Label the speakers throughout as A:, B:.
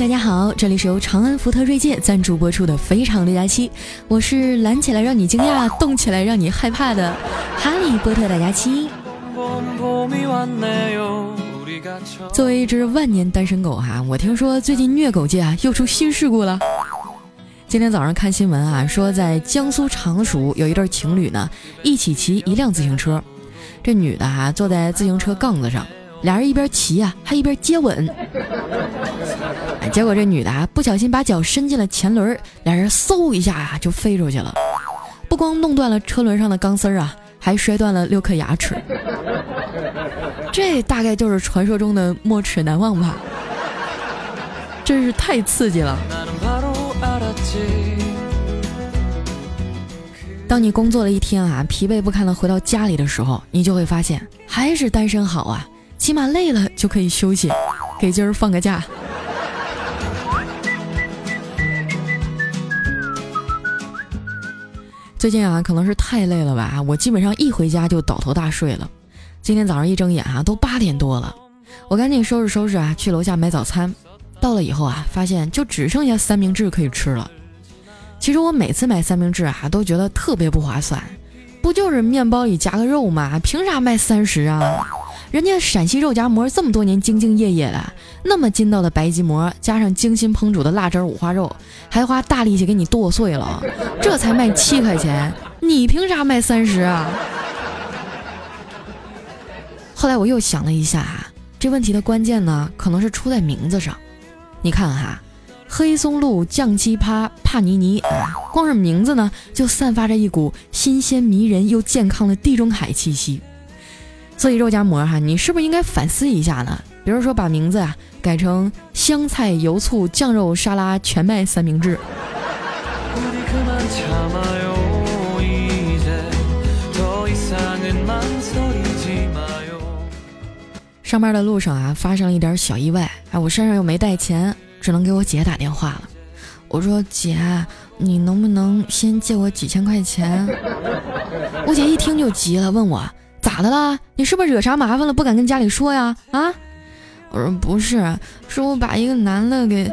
A: 大家好，这里是由长安福特锐界赞助播出的《非常六加七》，我是懒起来让你惊讶，动起来让你害怕的哈利波特大家期。作为一只万年单身狗哈，我听说最近虐狗界啊又出新事故了。今天早上看新闻啊，说在江苏常熟有一对情侣呢，一起骑一辆自行车，这女的哈坐在自行车杠子上。俩人一边骑啊，还一边接吻，结果这女的啊不小心把脚伸进了前轮，俩人嗖一下啊就飞出去了，不光弄断了车轮上的钢丝儿啊，还摔断了六颗牙齿。这大概就是传说中的没齿难忘吧，真是太刺激了。当你工作了一天啊，疲惫不堪的回到家里的时候，你就会发现还是单身好啊。起码累了就可以休息，给今儿放个假。最近啊，可能是太累了吧，我基本上一回家就倒头大睡了。今天早上一睁眼啊，都八点多了，我赶紧收拾收拾啊，去楼下买早餐。到了以后啊，发现就只剩下三明治可以吃了。其实我每次买三明治啊，都觉得特别不划算，不就是面包里夹个肉吗？凭啥卖三十啊？人家陕西肉夹馍这么多年兢兢业业的，那么筋道的白吉馍，加上精心烹煮的辣汁五花肉，还花大力气给你剁碎了，这才卖七块钱，你凭啥卖三十啊？后来我又想了一下啊，这问题的关键呢，可能是出在名字上。你看哈，黑松露酱鸡扒帕尼尼，光是名字呢，就散发着一股新鲜迷人又健康的地中海气息。所以肉夹馍哈，你是不是应该反思一下呢？比如说把名字啊改成香菜油醋酱肉沙拉全麦三明治。上班的路上啊，发生了一点小意外，哎，我身上又没带钱，只能给我姐打电话了。我说姐，你能不能先借我几千块钱？我姐一听就急了，问我。咋的啦？你是不是惹啥麻烦了？不敢跟家里说呀？啊！我说不是，是我把一个男的给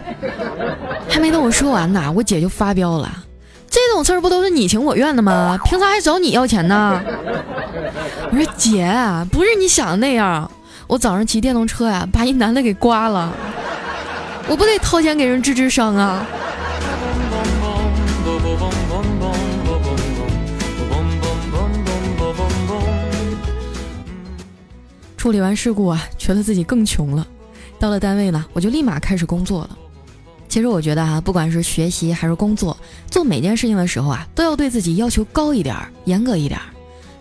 A: 还没等我说完呢，我姐就发飙了。这种事儿不都是你情我愿的吗？凭啥还找你要钱呢？我说姐，不是你想的那样。我早上骑电动车呀，把一男的给刮了，我不得掏钱给人治治伤啊？处理完事故啊，觉得自己更穷了。到了单位呢，我就立马开始工作了。其实我觉得啊，不管是学习还是工作，做每件事情的时候啊，都要对自己要求高一点，严格一点。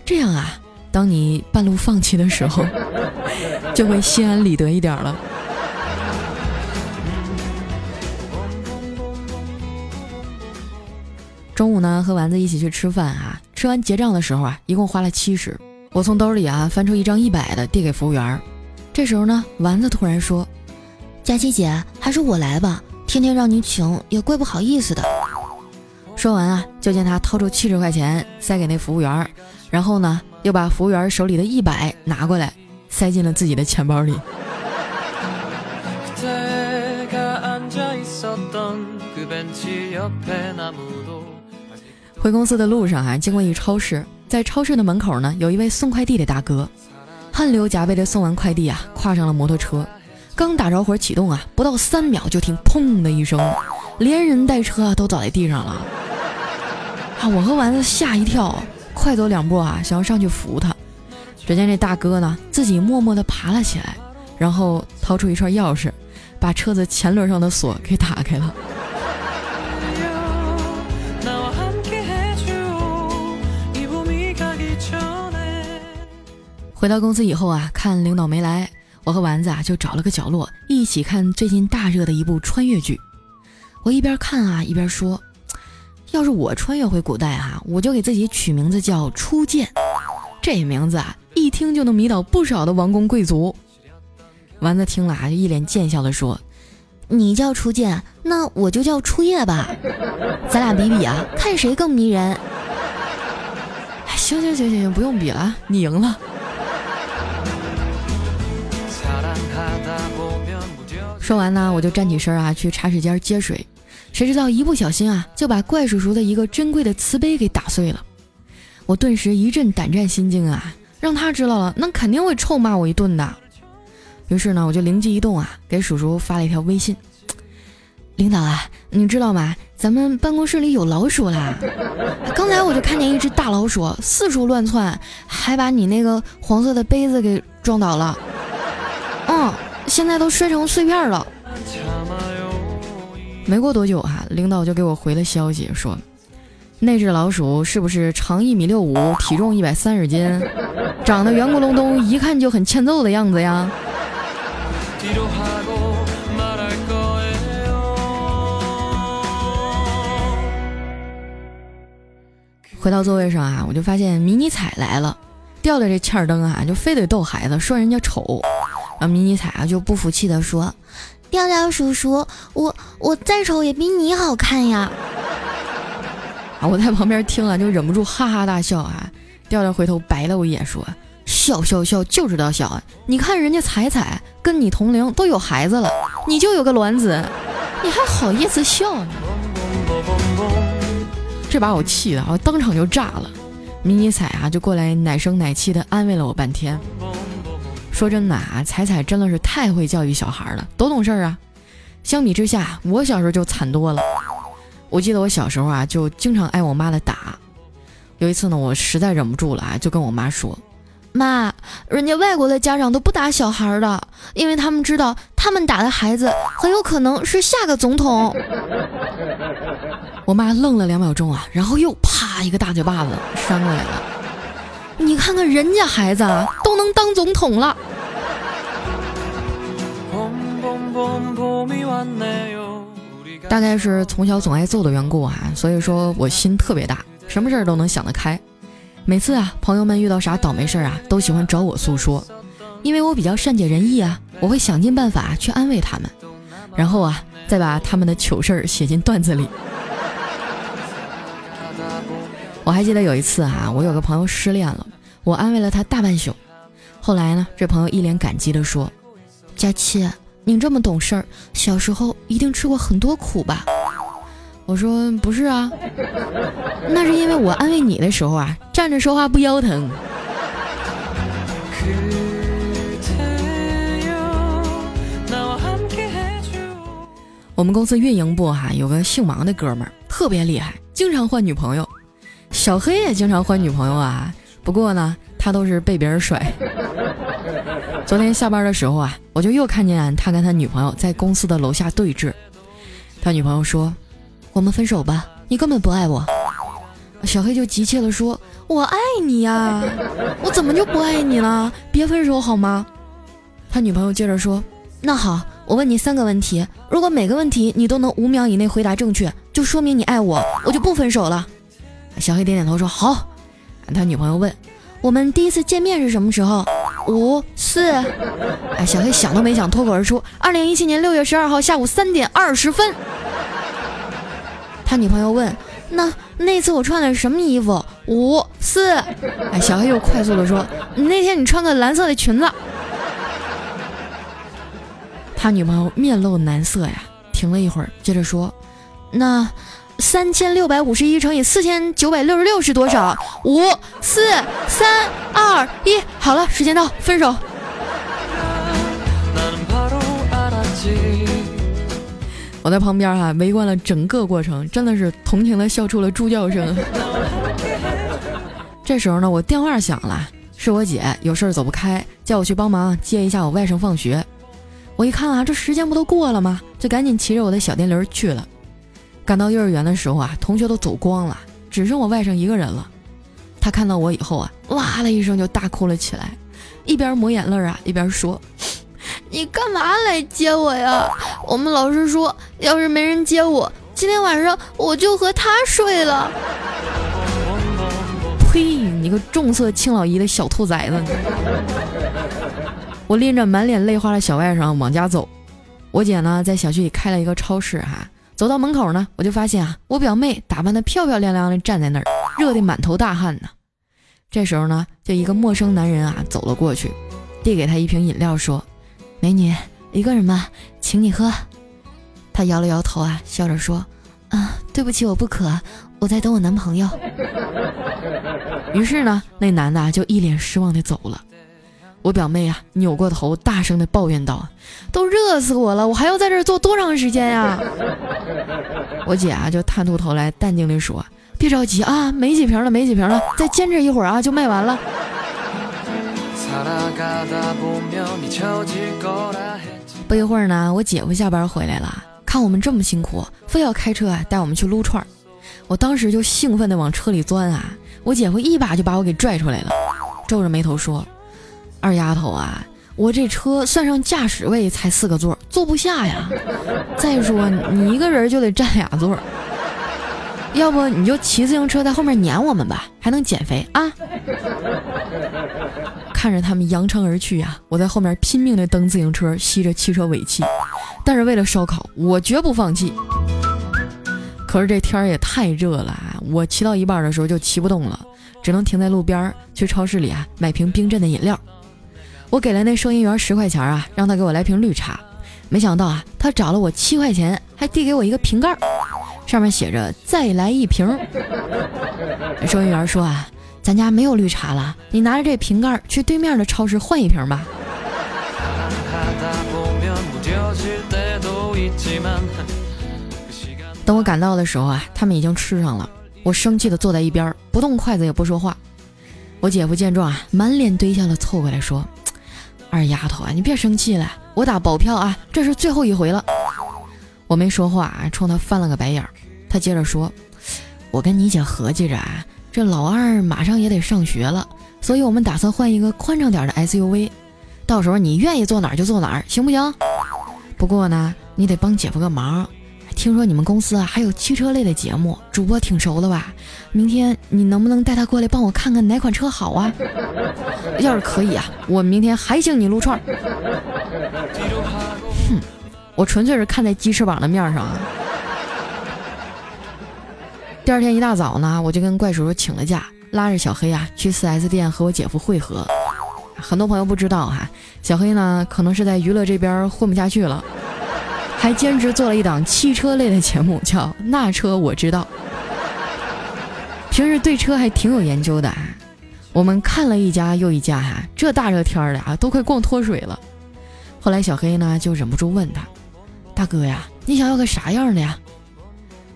A: 这样啊，当你半路放弃的时候，就会心安理得一点了。中午呢，和丸子一起去吃饭啊，吃完结账的时候啊，一共花了七十。我从兜里啊翻出一张一百的，递给服务员。这时候呢，丸子突然说：“佳琪姐，还是我来吧，天天让你请也怪不好意思的。”说完啊，就见他掏出七十块钱塞给那服务员，然后呢，又把服务员手里的一百拿过来，塞进了自己的钱包里。回公司的路上啊，经过一超市。在超市的门口呢，有一位送快递的大哥，汗流浃背的送完快递啊，跨上了摩托车，刚打着火启动啊，不到三秒就听砰的一声，连人带车啊都倒在地上了。啊，我和丸子吓一跳，快走两步啊，想要上去扶他，只见这大哥呢，自己默默地爬了起来，然后掏出一串钥匙，把车子前轮上的锁给打开了。回到公司以后啊，看领导没来，我和丸子啊就找了个角落一起看最近大热的一部穿越剧。我一边看啊一边说：“要是我穿越回古代哈，我就给自己取名字叫初见。这名字啊一听就能迷倒不少的王公贵族。”丸子听了啊就一脸贱笑的说：“你叫初见，那我就叫初夜吧，咱俩比比啊，看谁更迷人。”行行行行行，不用比了，你赢了。说完呢，我就站起身啊，去茶水间接水。谁知道一不小心啊，就把怪叔叔的一个珍贵的瓷杯给打碎了。我顿时一阵胆战心惊啊，让他知道了，那肯定会臭骂我一顿的。于是呢，我就灵机一动啊，给叔叔发了一条微信：“领导啊，你知道吗？咱们办公室里有老鼠啦！刚才我就看见一只大老鼠四处乱窜，还把你那个黄色的杯子给撞倒了。现在都摔成碎片了。”没过多久啊，领导就给我回了消息，说那只老鼠是不是长一米六五，体重一百三十斤，长得圆咕隆咚，一看就很欠揍的样子呀？回到座位上啊，我就发现迷你彩来了，掉的这欠儿灯啊，就非得逗孩子，说人家丑，后迷你彩啊就不服气的说。调调叔叔，我我再丑也比你好看呀！啊，我在旁边听了就忍不住哈哈大笑啊。调调回头白了我一眼说：“笑笑笑就知道笑！你看人家彩彩跟你同龄都有孩子了，你就有个卵子，你还好意思笑呢？”这把我气的啊，当场就炸了。迷你彩啊就过来奶声奶气的安慰了我半天。说真的啊，彩彩真的是太会教育小孩了，多懂事儿啊！相比之下，我小时候就惨多了。我记得我小时候啊，就经常挨我妈的打。有一次呢，我实在忍不住了啊，就跟我妈说：“妈，人家外国的家长都不打小孩的，因为他们知道他们打的孩子很有可能是下个总统。”我妈愣了两秒钟啊，然后又啪一个大嘴巴子扇过来了。你看看人家孩子啊，都能当总统了。大概是从小总挨揍的缘故啊，所以说我心特别大，什么事儿都能想得开。每次啊，朋友们遇到啥倒霉事儿啊，都喜欢找我诉说，因为我比较善解人意啊，我会想尽办法去安慰他们，然后啊，再把他们的糗事儿写进段子里。我还记得有一次啊，我有个朋友失恋了，我安慰了他大半宿。后来呢，这朋友一脸感激地说：“佳琪，你这么懂事儿，小时候一定吃过很多苦吧？”我说：“不是啊，那是因为我安慰你的时候啊，站着说话不腰疼。”我们公司运营部哈有个姓王的哥们儿，特别厉害，经常换女朋友。小黑也经常换女朋友啊，不过呢，他都是被别人甩。昨天下班的时候啊，我就又看见他跟他女朋友在公司的楼下对峙。他女朋友说：“我们分手吧，你根本不爱我。”小黑就急切地说：“我爱你呀，我怎么就不爱你了？别分手好吗？”他女朋友接着说：“那好，我问你三个问题，如果每个问题你都能五秒以内回答正确，就说明你爱我，我就不分手了。”小黑点点头说：“好。”他女朋友问：“我们第一次见面是什么时候？”五四。哎，小黑想都没想，脱口而出：“二零一七年六月十二号下午三点二十分。”他女朋友问：“那那次我穿的是什么衣服？”五四。哎，小黑又快速的说：“那天你穿个蓝色的裙子。”他女朋友面露难色呀，停了一会儿，接着说：“那。”三千六百五十一乘以四千九百六十六是多少？五四三二一，好了，时间到，分手。我在旁边哈围观了整个过程，真的是同情的笑出了猪叫声。这时候呢，我电话响了，是我姐有事儿走不开，叫我去帮忙接一下我外甥放学。我一看啊，这时间不都过了吗？就赶紧骑着我的小电驴去了。赶到幼儿园的时候啊，同学都走光了，只剩我外甥一个人了。他看到我以后啊，哇的一声就大哭了起来，一边抹眼泪啊，一边说：“你干嘛来接我呀？我们老师说，要是没人接我，今天晚上我就和他睡了。”呸！你个重色轻老姨的小兔崽子！我拎着满脸泪花的小外甥往家走。我姐呢，在小区里开了一个超市哈。走到门口呢，我就发现啊，我表妹打扮的漂漂亮亮的站在那儿，热得满头大汗呢。这时候呢，就一个陌生男人啊走了过去，递给她一瓶饮料，说：“美女，一个人吗？请你喝。他摇了摇头啊，笑着说：“啊，对不起，我不渴，我在等我男朋友。”于是呢，那男的就一脸失望的走了。我表妹啊，扭过头，大声的抱怨道：“都热死我了，我还要在这儿坐多长时间呀？”我姐啊，就探出头来，淡定的说：“别着急啊，没几瓶了，没几瓶了，再坚持一会儿啊，就卖完了。”不一会儿呢，我姐夫下班回来了，看我们这么辛苦，非要开车带我们去撸串儿。我当时就兴奋的往车里钻啊，我姐夫一把就把我给拽出来了，皱着眉头说。二丫头啊，我这车算上驾驶位才四个座，坐不下呀。再说你一个人就得占俩座，要不你就骑自行车在后面撵我们吧，还能减肥啊。看着他们扬长而去呀，我在后面拼命的蹬自行车，吸着汽车尾气。但是为了烧烤，我绝不放弃。可是这天儿也太热了啊，我骑到一半的时候就骑不动了，只能停在路边去超市里啊买瓶冰镇的饮料。我给了那收银员十块钱啊，让他给我来瓶绿茶。没想到啊，他找了我七块钱，还递给我一个瓶盖，上面写着“再来一瓶”。收银员说啊，咱家没有绿茶了，你拿着这瓶盖去对面的超市换一瓶吧。等我赶到的时候啊，他们已经吃上了。我生气的坐在一边，不动筷子也不说话。我姐夫见状啊，满脸堆笑的凑过来说。二丫头啊，你别生气了，我打保票啊，这是最后一回了。我没说话，冲他翻了个白眼儿。他接着说：“我跟你姐合计着啊，这老二马上也得上学了，所以我们打算换一个宽敞点的 SUV，到时候你愿意坐哪儿就坐哪儿，行不行？不过呢，你得帮姐夫个忙。”听说你们公司啊还有汽车类的节目，主播挺熟的吧？明天你能不能带他过来帮我看看哪款车好啊？要是可以啊，我明天还请你撸串。哼，我纯粹是看在鸡翅膀的面上啊。第二天一大早呢，我就跟怪叔叔请了假，拉着小黑啊去 4S 店和我姐夫会合。很多朋友不知道哈，小黑呢可能是在娱乐这边混不下去了。还兼职做了一档汽车类的节目，叫《那车我知道》。平时对车还挺有研究的啊。我们看了一家又一家，哈，这大热天的啊，都快逛脱水了。后来小黑呢就忍不住问他：“大哥呀，你想要个啥样的呀？”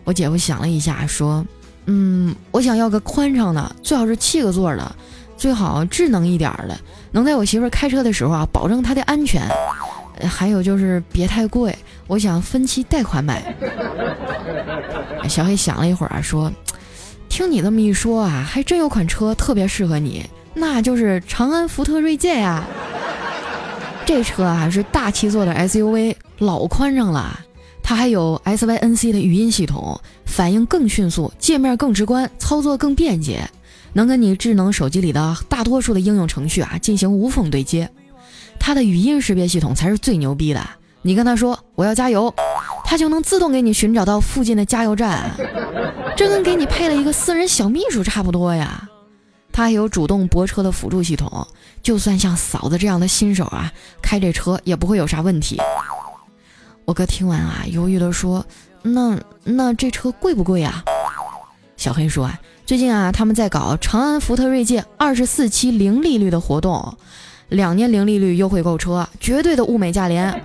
A: 我姐夫想了一下，说：“嗯，我想要个宽敞的，最好是七个座的，最好智能一点的，能在我媳妇开车的时候啊，保证她的安全。还有就是别太贵。”我想分期贷款买。小黑想了一会儿啊，说：“听你这么一说啊，还真有款车特别适合你，那就是长安福特锐界呀。这车啊是大七座的 SUV，老宽敞了。它还有 SYNC 的语音系统，反应更迅速，界面更直观，操作更便捷，能跟你智能手机里的大多数的应用程序啊进行无缝对接。它的语音识别系统才是最牛逼的。”你跟他说我要加油，他就能自动给你寻找到附近的加油站，这跟给你配了一个私人小秘书差不多呀。他还有主动泊车的辅助系统，就算像嫂子这样的新手啊，开这车也不会有啥问题。我哥听完啊，犹豫的说：“那那这车贵不贵啊？”小黑说：“啊最近啊，他们在搞长安福特锐界二十四期零利率的活动。”两年零利率优惠购车，绝对的物美价廉，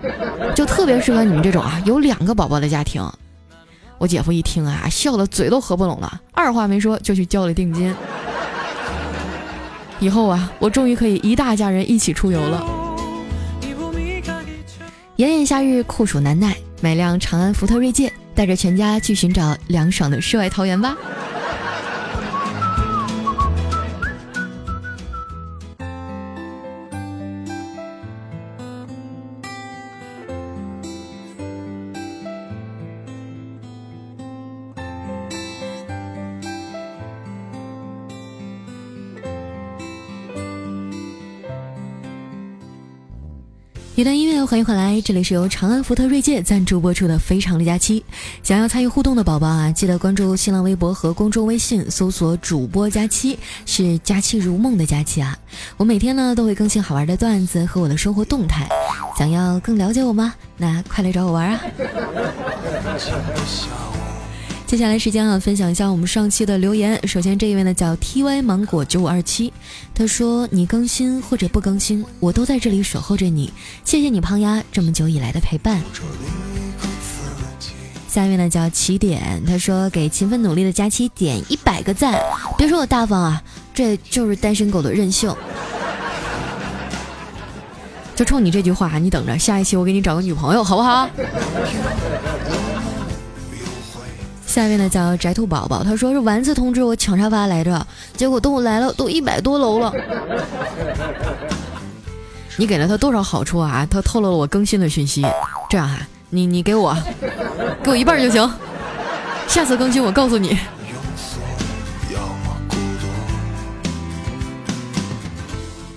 A: 就特别适合你们这种啊有两个宝宝的家庭。我姐夫一听啊，笑得嘴都合不拢了，二话没说就去交了定金。以后啊，我终于可以一大家人一起出游了。炎炎夏日酷暑难耐，买辆长安福特锐界，带着全家去寻找凉爽的世外桃源吧。欢迎回来，这里是由长安福特锐界赞助播出的《非常的假期》。想要参与互动的宝宝啊，记得关注新浪微博和公众微信，搜索“主播佳期”，是“佳期如梦”的佳期啊。我每天呢都会更新好玩的段子和我的生活动态。想要更了解我吗？那快来找我玩啊！接下来时间啊，分享一下我们上期的留言。首先这一位呢叫 T Y 芒果九五二七，他说你更新或者不更新，我都在这里守候着你。谢谢你胖丫这么久以来的陪伴。下一位呢叫起点，他说给勤奋努力的佳期点一百个赞。别说我大方啊，这就是单身狗的任性。就冲你这句话，你等着，下一期我给你找个女朋友，好不好？下面呢叫宅兔宝宝，他说是丸子通知我抢沙发来着，结果等我来了都一百多楼了。你给了他多少好处啊？他透露了我更新的讯息。这样哈，你你给我，给我一半就行。下次更新我告诉你。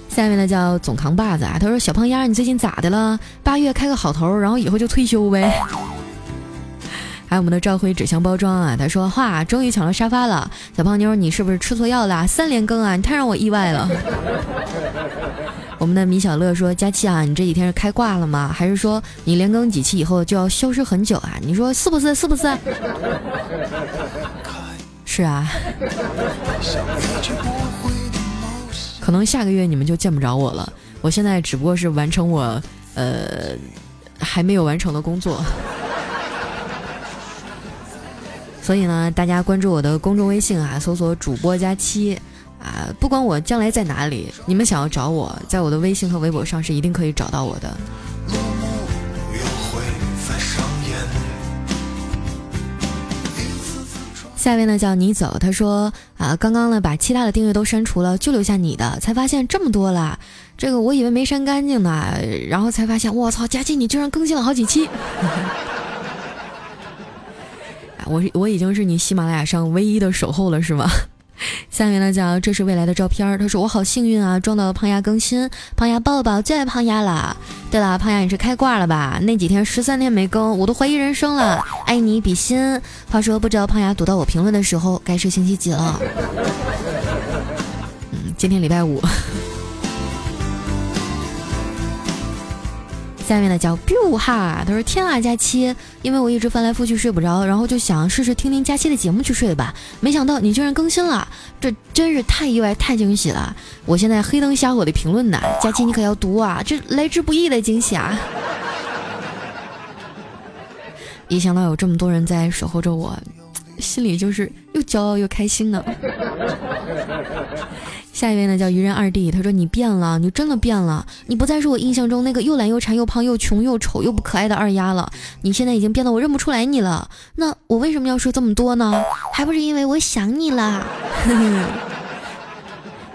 A: 下面呢叫总扛把子啊，他说小胖丫你最近咋的了？八月开个好头，然后以后就退休呗。还有我们的召回纸箱包装啊，他说：“哇，终于抢到沙发了，小胖妞，你是不是吃错药了？三连更啊，你太让我意外了。” 我们的米小乐说：“佳期啊，你这几天是开挂了吗？还是说你连更几期以后就要消失很久啊？你说是不是？是不是？” 是啊。可能下个月你们就见不着我了。我现在只不过是完成我呃还没有完成的工作。所以呢，大家关注我的公众微信啊，搜索“主播佳期”，啊，不管我将来在哪里，你们想要找我，在我的微信和微博上是一定可以找到我的。下面呢叫你走，他说啊，刚刚呢把其他的订阅都删除了，就留下你的，才发现这么多了，这个我以为没删干净呢，然后才发现，我操，佳期你居然更新了好几期。我我已经是你喜马拉雅上唯一的守候了，是吗？下面呢叫这是未来的照片，他说我好幸运啊，撞到了胖丫更新，胖丫抱抱，最爱胖丫了。对了，胖丫你是开挂了吧？那几天十三天没更，我都怀疑人生了。爱你比心。话说不知道胖丫读到我评论的时候，该是星期几了？嗯，今天礼拜五。下面的叫 biu 哈，他说天啊，佳期，因为我一直翻来覆去睡不着，然后就想试试听听佳期的节目去睡吧。没想到你居然更新了，这真是太意外、太惊喜了。我现在黑灯瞎火的评论呢，佳期你可要读啊，这来之不易的惊喜啊！一想到有这么多人在守候着我。心里就是又骄傲又开心呢。下一位呢叫愚人二弟，他说你变了，你真的变了，你不再是我印象中那个又懒又馋又胖又穷又丑又不可爱的二丫了，你现在已经变得我认不出来你了。那我为什么要说这么多呢？还不是因为我想你啦。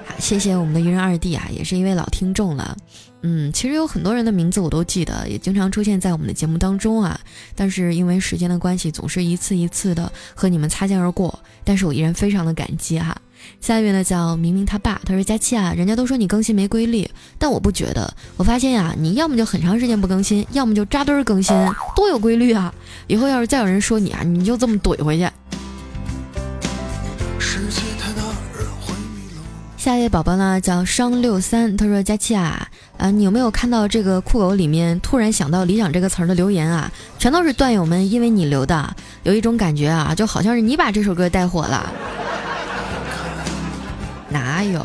A: 好，谢谢我们的愚人二弟啊，也是一位老听众了。嗯，其实有很多人的名字我都记得，也经常出现在我们的节目当中啊。但是因为时间的关系，总是一次一次的和你们擦肩而过。但是我依然非常的感激哈。下一位呢叫明明他爸，他说佳期啊，人家都说你更新没规律，但我不觉得。我发现呀，你要么就很长时间不更新，要么就扎堆儿更新，多有规律啊！以后要是再有人说你啊，你就这么怼回去。下一位宝宝呢叫商六三，他说佳期啊，啊你有没有看到这个酷狗里面突然想到理想这个词儿的留言啊？全都是段友们因为你留的，有一种感觉啊，就好像是你把这首歌带火了。哪有？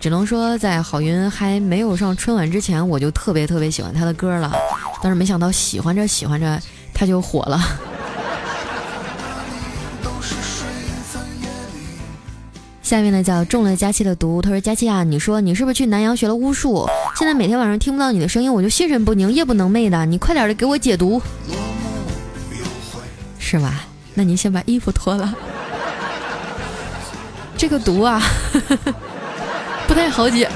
A: 只能说在郝云还没有上春晚之前，我就特别特别喜欢他的歌了，但是没想到喜欢着喜欢着他就火了。下面呢叫中了佳期的毒，他说佳期啊，你说你是不是去南阳学了巫术？现在每天晚上听不到你的声音，我就心神不宁，夜不能寐的。你快点的给我解毒，是吧？那您先把衣服脱了，这个毒啊，不太好解。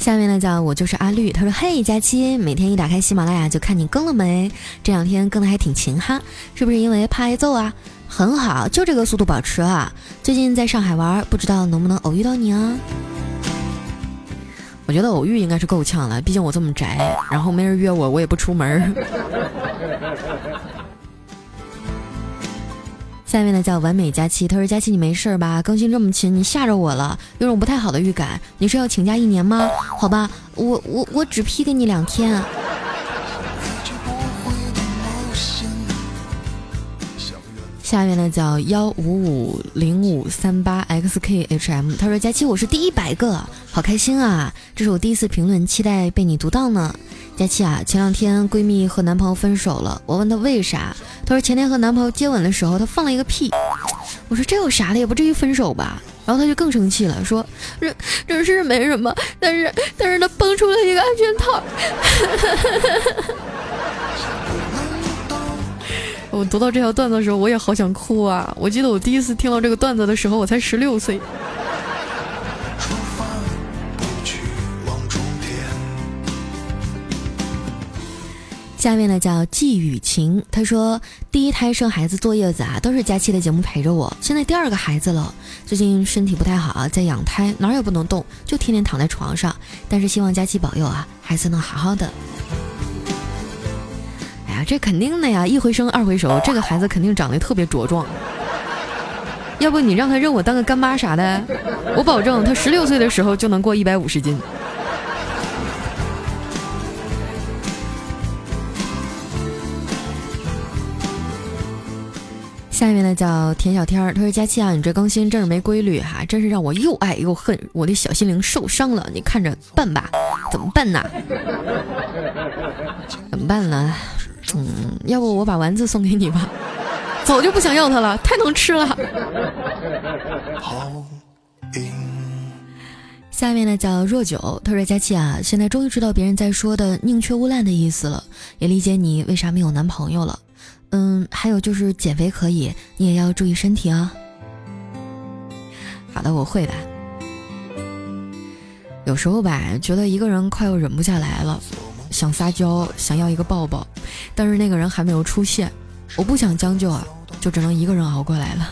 A: 下面呢叫我就是阿绿，他说嘿佳期，每天一打开喜马拉雅就看你更了没？这两天更的还挺勤哈，是不是因为怕挨揍啊？很好，就这个速度保持啊！最近在上海玩，不知道能不能偶遇到你啊？我觉得偶遇应该是够呛了，毕竟我这么宅，然后没人约我，我也不出门。下面呢叫完美佳期，他说佳期你没事吧？更新这么勤，你吓着我了，有种不太好的预感。你是要请假一年吗？好吧，我我我只批给你两天。下面呢叫幺五五零五三八 xkhm，他说佳期我是第一百个，好开心啊！这是我第一次评论，期待被你读到呢。佳期啊，前两天闺蜜和男朋友分手了，我问她为啥，她说前天和男朋友接吻的时候，她放了一个屁。我说这有啥的，也不至于分手吧？然后她就更生气了，说这这是没什么，但是但是她蹦出了一个安全套。我读到这条段子的时候，我也好想哭啊！我记得我第一次听到这个段子的时候，我才十六岁。下面呢叫季雨晴，她说第一胎生孩子坐月子啊，都是佳期的节目陪着我。现在第二个孩子了，最近身体不太好啊，在养胎，哪儿也不能动，就天天躺在床上。但是希望佳期保佑啊，孩子能好好的。哎呀这肯定的呀，一回生二回熟，这个孩子肯定长得特别茁壮。要不你让他认我当个干妈啥的，我保证他十六岁的时候就能过一百五十斤。下面呢叫田小天儿，他说佳期啊，你这更新真是没规律哈，真是让我又爱又恨，我的小心灵受伤了，你看着办吧，怎么办呢？怎么办呢？嗯，要不我把丸子送给你吧，早就不想要它了，太能吃了。下面呢叫若九，他说佳琪啊，现在终于知道别人在说的宁缺毋滥的意思了，也理解你为啥没有男朋友了。嗯，还有就是减肥可以，你也要注意身体啊。好的，我会的。有时候吧，觉得一个人快要忍不下来了。想撒娇，想要一个抱抱，但是那个人还没有出现。我不想将就啊，就只能一个人熬过来了。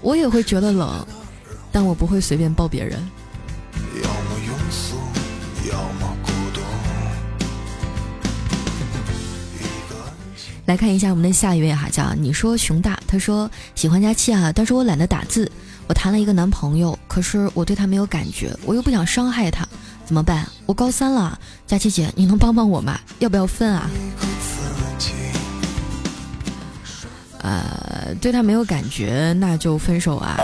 A: 我也会觉得冷，但我不会随便抱别人。来看一下我们的下一位哈，叫你说熊大，他说喜欢佳期啊，但是我懒得打字。我谈了一个男朋友，可是我对他没有感觉，我又不想伤害他。怎么办？我高三了，佳琪姐，你能帮帮我吗？要不要分啊？呃，对他没有感觉，那就分手啊！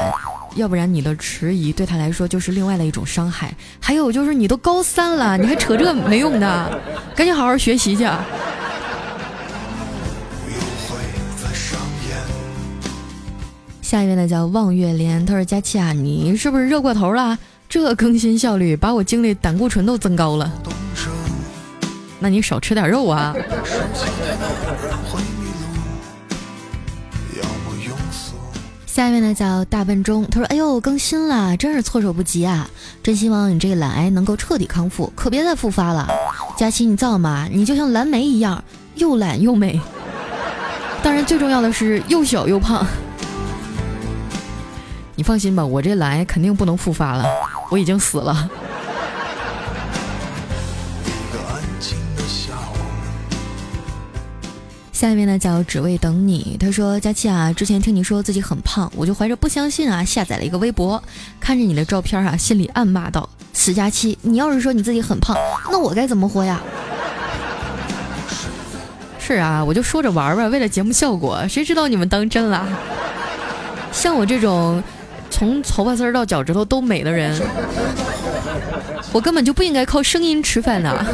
A: 要不然你的迟疑对他来说就是另外的一种伤害。还有就是你都高三了，你还扯这没用的，赶紧好好学习去。下一位呢叫望月莲，他说佳琪啊，你是不是热过头了？这更新效率把我精力胆固醇都增高了，那你少吃点肉啊。下一位呢叫大笨钟，他说：“哎呦，更新了，真是措手不及啊！真希望你这个懒癌能够彻底康复，可别再复发了。佳琪，你造吗？你就像蓝莓一样，又懒又美，当然最重要的是又小又胖。你放心吧，我这来肯定不能复发了。”我已经死了。下面呢叫只为等你。他说：“佳琪啊，之前听你说自己很胖，我就怀着不相信啊，下载了一个微博，看着你的照片啊，心里暗骂道：死佳期，你要是说你自己很胖，那我该怎么活呀？”是啊，我就说着玩玩，为了节目效果，谁知道你们当真了？像我这种。从 头发丝到脚趾头都美的人，我根本就不应该靠声音吃饭的。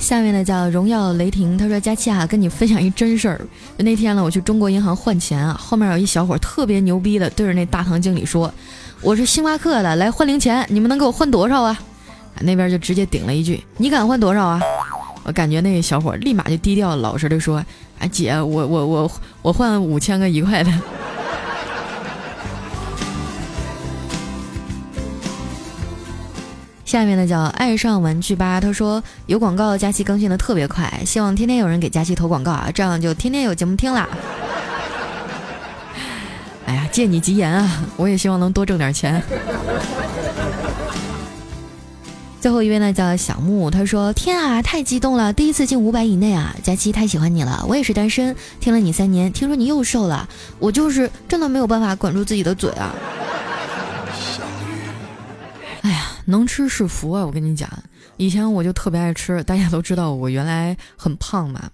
A: 下面呢叫荣耀雷霆，他说佳期啊，跟你分享一真事儿。那天呢，我去中国银行换钱啊，后面有一小伙特别牛逼的对着那大堂经理说：“我是星巴克的，来换零钱，你们能给我换多少啊？”那边就直接顶了一句：“你敢换多少啊？”我感觉那个小伙立马就低调老实的说：“啊姐，我我我我换五千个一块的。”下面呢叫爱上玩具吧，他说有广告，佳期更新的特别快，希望天天有人给佳期投广告啊，这样就天天有节目听啦。哎呀，借你吉言啊，我也希望能多挣点钱。最后一位呢叫小木，他说天啊，太激动了，第一次进五百以内啊，佳期太喜欢你了，我也是单身，听了你三年，听说你又瘦了，我就是真的没有办法管住自己的嘴啊。哎呀能吃是福啊！我跟你讲，以前我就特别爱吃，大家都知道我原来很胖嘛，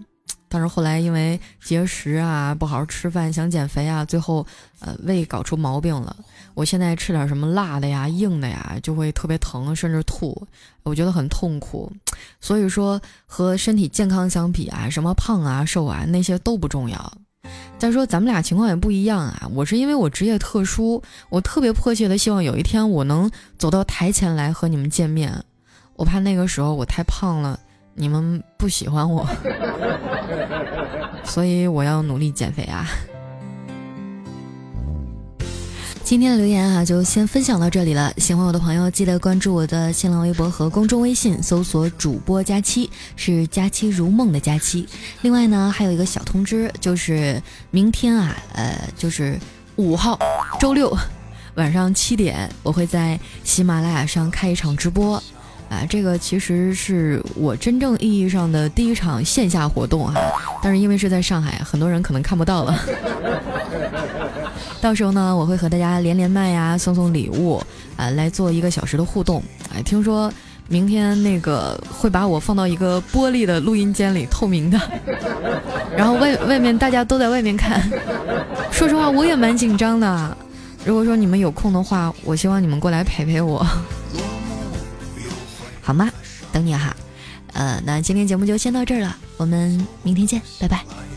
A: 但是后来因为节食啊，不好好吃饭，想减肥啊，最后呃胃搞出毛病了。我现在吃点什么辣的呀、硬的呀，就会特别疼，甚至吐，我觉得很痛苦。所以说和身体健康相比啊，什么胖啊、瘦啊那些都不重要。再说咱们俩情况也不一样啊，我是因为我职业特殊，我特别迫切的希望有一天我能走到台前来和你们见面，我怕那个时候我太胖了，你们不喜欢我，所以我要努力减肥啊。今天的留言啊，就先分享到这里了。喜欢我的朋友，记得关注我的新浪微博和公众微信，搜索“主播佳期”，是“佳期如梦”的佳期。另外呢，还有一个小通知，就是明天啊，呃，就是五号周六晚上七点，我会在喜马拉雅上开一场直播。啊，这个其实是我真正意义上的第一场线下活动哈，但是因为是在上海，很多人可能看不到了。到时候呢，我会和大家连连麦呀，送送礼物啊，来做一个小时的互动。哎，听说明天那个会把我放到一个玻璃的录音间里，透明的，然后外外面大家都在外面看。说实话，我也蛮紧张的。如果说你们有空的话，我希望你们过来陪陪我。好吗？等你哈，呃，那今天节目就先到这儿了，我们明天见，拜拜。